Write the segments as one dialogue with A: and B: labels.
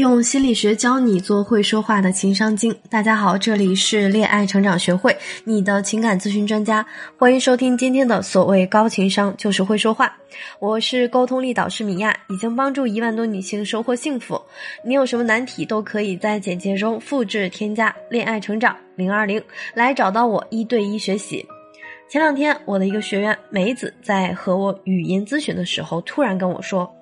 A: 用心理学教你做会说话的情商精。大家好，这里是恋爱成长学会，你的情感咨询专家，欢迎收听今天的所谓高情商就是会说话。我是沟通力导师米娅，已经帮助一万多女性收获幸福。你有什么难题，都可以在简介中复制添加“恋爱成长零二零”来找到我一对一学习。前两天，我的一个学员梅子在和我语音咨询的时候，突然跟我说：“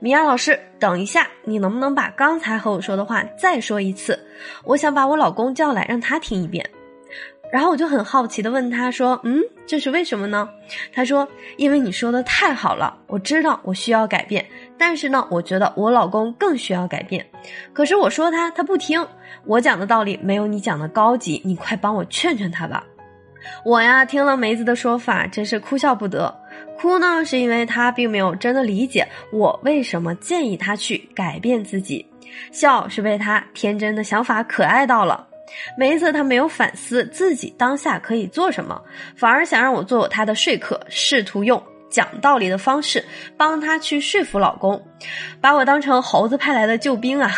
A: 米娅老师，等一下，你能不能把刚才和我说的话再说一次？我想把我老公叫来，让他听一遍。”然后我就很好奇的问他说：“嗯，这是为什么呢？”他说：“因为你说的太好了，我知道我需要改变，但是呢，我觉得我老公更需要改变。可是我说他，他不听。我讲的道理没有你讲的高级，你快帮我劝劝他吧。”我呀，听了梅子的说法，真是哭笑不得。哭呢，是因为他并没有真的理解我为什么建议他去改变自己；笑是被他天真的想法可爱到了。梅子她没有反思自己当下可以做什么，反而想让我做他的说客，试图用讲道理的方式帮他去说服老公，把我当成猴子派来的救兵啊！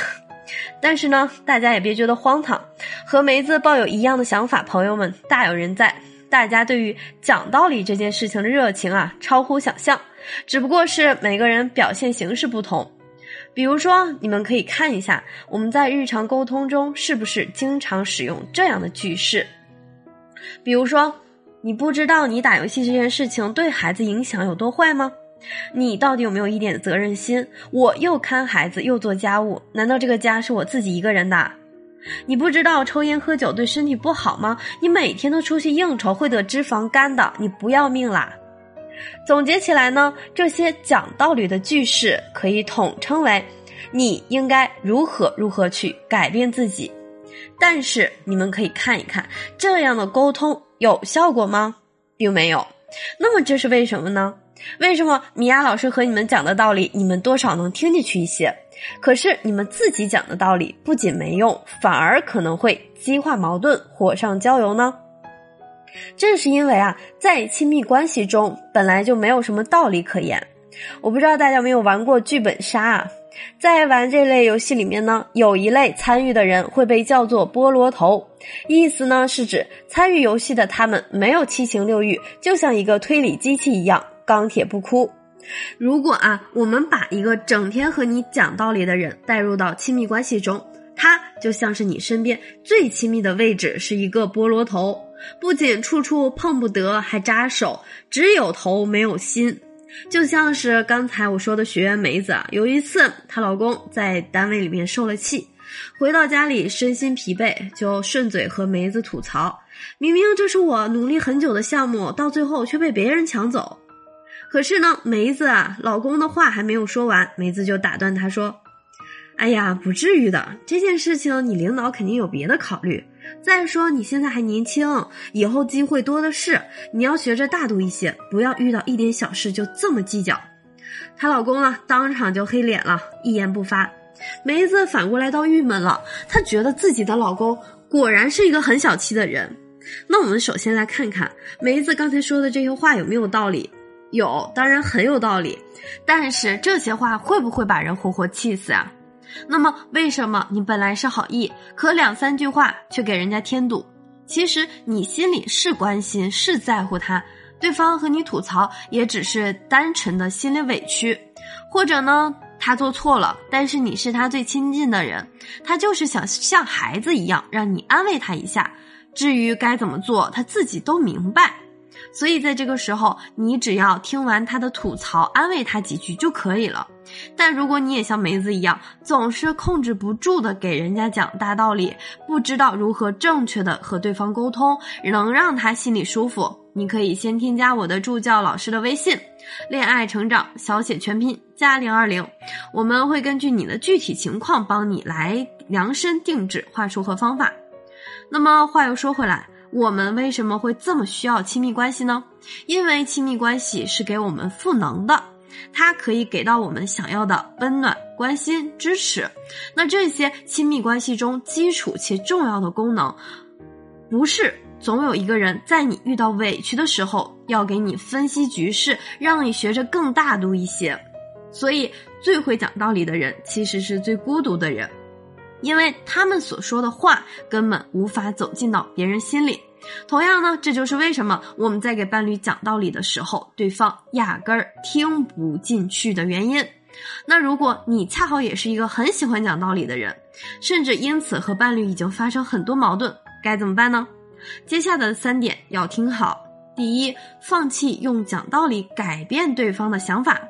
A: 但是呢，大家也别觉得荒唐，和梅子抱有一样的想法，朋友们大有人在。大家对于讲道理这件事情的热情啊，超乎想象。只不过是每个人表现形式不同。比如说，你们可以看一下，我们在日常沟通中是不是经常使用这样的句式？比如说，你不知道你打游戏这件事情对孩子影响有多坏吗？你到底有没有一点责任心？我又看孩子又做家务，难道这个家是我自己一个人的？你不知道抽烟喝酒对身体不好吗？你每天都出去应酬会得脂肪肝的，你不要命啦！总结起来呢，这些讲道理的句式可以统称为“你应该如何如何去改变自己”。但是你们可以看一看，这样的沟通有效果吗？并没有。那么这是为什么呢？为什么米娅老师和你们讲的道理，你们多少能听进去一些？可是你们自己讲的道理不仅没用，反而可能会激化矛盾，火上浇油呢？正是因为啊，在亲密关系中本来就没有什么道理可言。我不知道大家有没有玩过剧本杀啊？在玩这类游戏里面呢，有一类参与的人会被叫做菠萝头，意思呢是指参与游戏的他们没有七情六欲，就像一个推理机器一样。钢铁不哭。如果啊，我们把一个整天和你讲道理的人带入到亲密关系中，他就像是你身边最亲密的位置，是一个菠萝头，不仅处处碰不得，还扎手，只有头没有心。就像是刚才我说的学员梅子啊，有一次她老公在单位里面受了气，回到家里身心疲惫，就顺嘴和梅子吐槽：明明这是我努力很久的项目，到最后却被别人抢走。可是呢，梅子啊，老公的话还没有说完，梅子就打断他说：“哎呀，不至于的，这件事情你领导肯定有别的考虑。再说你现在还年轻，以后机会多的是，你要学着大度一些，不要遇到一点小事就这么计较。”她老公呢，当场就黑脸了，一言不发。梅子反过来倒郁闷了，她觉得自己的老公果然是一个很小气的人。那我们首先来看看梅子刚才说的这些话有没有道理。有，当然很有道理，但是这些话会不会把人活活气死啊？那么为什么你本来是好意，可两三句话却给人家添堵？其实你心里是关心，是在乎他，对方和你吐槽也只是单纯的心里委屈，或者呢他做错了，但是你是他最亲近的人，他就是想像孩子一样让你安慰他一下，至于该怎么做，他自己都明白。所以在这个时候，你只要听完他的吐槽，安慰他几句就可以了。但如果你也像梅子一样，总是控制不住的给人家讲大道理，不知道如何正确的和对方沟通，能让他心里舒服，你可以先添加我的助教老师的微信“恋爱成长”小写全拼加零二零，我们会根据你的具体情况帮你来量身定制话术和方法。那么话又说回来。我们为什么会这么需要亲密关系呢？因为亲密关系是给我们赋能的，它可以给到我们想要的温暖、关心、支持。那这些亲密关系中基础且重要的功能，不是总有一个人在你遇到委屈的时候要给你分析局势，让你学着更大度一些。所以，最会讲道理的人其实是最孤独的人。因为他们所说的话根本无法走进到别人心里。同样呢，这就是为什么我们在给伴侣讲道理的时候，对方压根儿听不进去的原因。那如果你恰好也是一个很喜欢讲道理的人，甚至因此和伴侣已经发生很多矛盾，该怎么办呢？接下来的三点要听好。第一，放弃用讲道理改变对方的想法。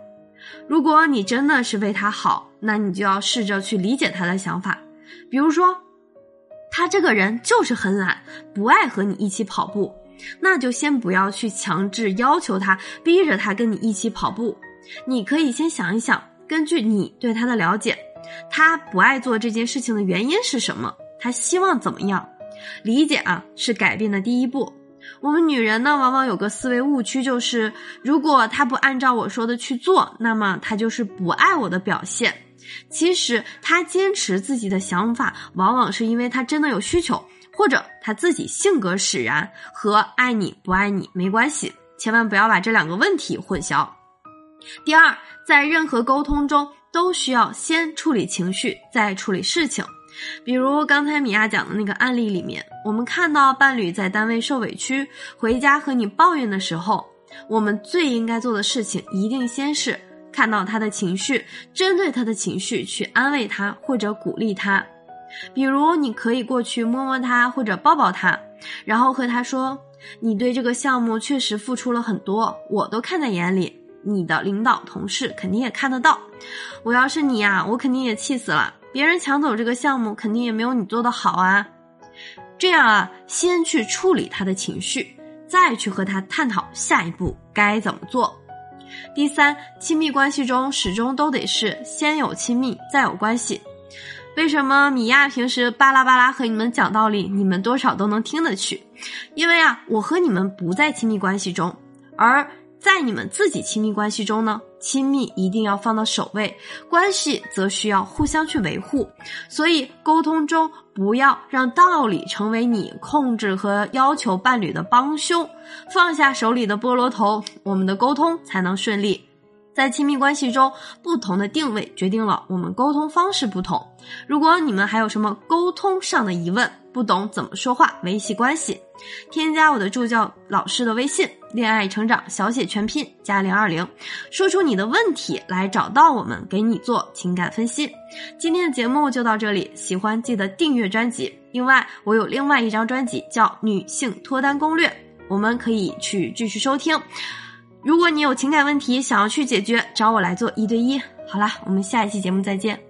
A: 如果你真的是为他好，那你就要试着去理解他的想法。比如说。他这个人就是很懒，不爱和你一起跑步，那就先不要去强制要求他，逼着他跟你一起跑步。你可以先想一想，根据你对他的了解，他不爱做这件事情的原因是什么？他希望怎么样？理解啊，是改变的第一步。我们女人呢，往往有个思维误区，就是如果他不按照我说的去做，那么他就是不爱我的表现。其实他坚持自己的想法，往往是因为他真的有需求，或者他自己性格使然，和爱你不爱你没关系。千万不要把这两个问题混淆。第二，在任何沟通中，都需要先处理情绪，再处理事情。比如刚才米娅讲的那个案例里面，我们看到伴侣在单位受委屈，回家和你抱怨的时候，我们最应该做的事情，一定先是。看到他的情绪，针对他的情绪去安慰他或者鼓励他，比如你可以过去摸摸他或者抱抱他，然后和他说：“你对这个项目确实付出了很多，我都看在眼里，你的领导同事肯定也看得到。我要是你呀，我肯定也气死了。别人抢走这个项目，肯定也没有你做的好啊。这样啊，先去处理他的情绪，再去和他探讨下一步该怎么做。”第三，亲密关系中始终都得是先有亲密，再有关系。为什么米娅平时巴拉巴拉和你们讲道理，你们多少都能听得去？因为啊，我和你们不在亲密关系中，而。在你们自己亲密关系中呢，亲密一定要放到首位，关系则需要互相去维护。所以沟通中不要让道理成为你控制和要求伴侣的帮凶，放下手里的菠萝头，我们的沟通才能顺利。在亲密关系中，不同的定位决定了我们沟通方式不同。如果你们还有什么沟通上的疑问，不懂怎么说话维系关系，添加我的助教老师的微信“恋爱成长小写全拼加零二零”，说出你的问题来找到我们，给你做情感分析。今天的节目就到这里，喜欢记得订阅专辑。另外，我有另外一张专辑叫《女性脱单攻略》，我们可以去继续收听。如果你有情感问题想要去解决，找我来做一对一。好啦，我们下一期节目再见。